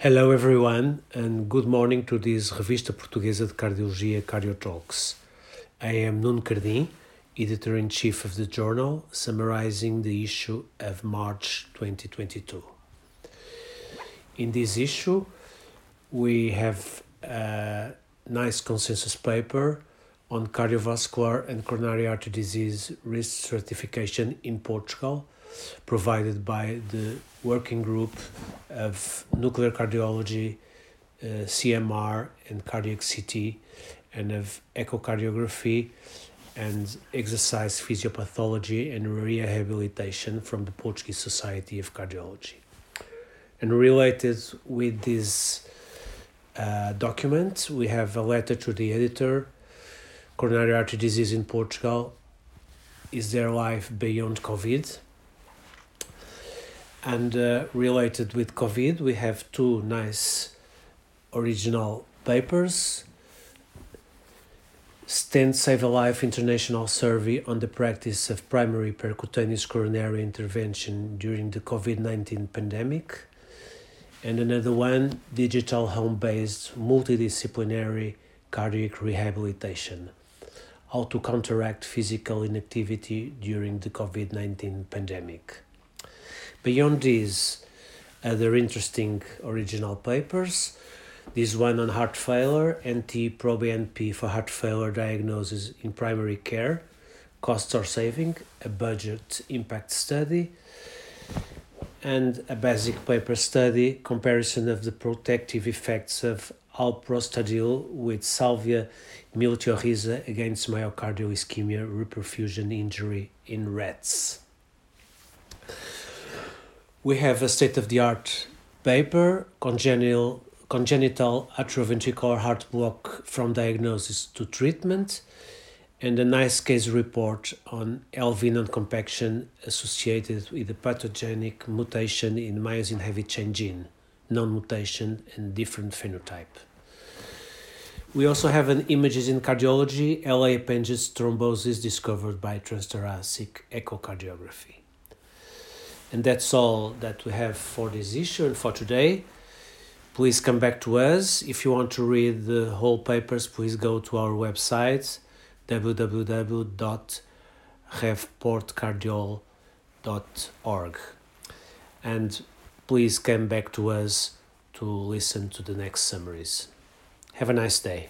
Hello everyone and good morning to this Revista Portuguesa de Cardiologia Cardio Talks. I am Nuno Cardim, editor-in-chief of the journal, summarizing the issue of March 2022. In this issue, we have a nice consensus paper on cardiovascular and coronary artery disease risk stratification in Portugal, provided by the working group of nuclear cardiology, uh, CMR, and cardiac CT, and of echocardiography and exercise physiopathology and rehabilitation from the Portuguese Society of Cardiology. And related with this uh, document, we have a letter to the editor coronary artery disease in Portugal is there life beyond COVID? And uh, related with COVID, we have two nice original papers. Stent Save a Life International Survey on the practice of primary percutaneous coronary intervention during the COVID 19 pandemic. And another one, Digital Home Based Multidisciplinary Cardiac Rehabilitation how to counteract physical inactivity during the COVID 19 pandemic. Beyond these, other interesting original papers. This one on heart failure, NT-proBNP for heart failure diagnosis in primary care, costs or saving, a budget impact study, and a basic paper study comparison of the protective effects of alprostadil with salvia miltiorrhiza against myocardial ischemia reperfusion injury in rats. We have a state-of-the-art paper, congenital, congenital atrioventricular heart block from diagnosis to treatment, and a nice case report on LV non-compaction associated with a pathogenic mutation in myosin heavy chain gene, non-mutation and different phenotype. We also have an images in cardiology, LA appendage thrombosis discovered by transthoracic echocardiography. And that's all that we have for this issue and for today. Please come back to us. If you want to read the whole papers, please go to our website www.revportcardiol.org. And please come back to us to listen to the next summaries. Have a nice day.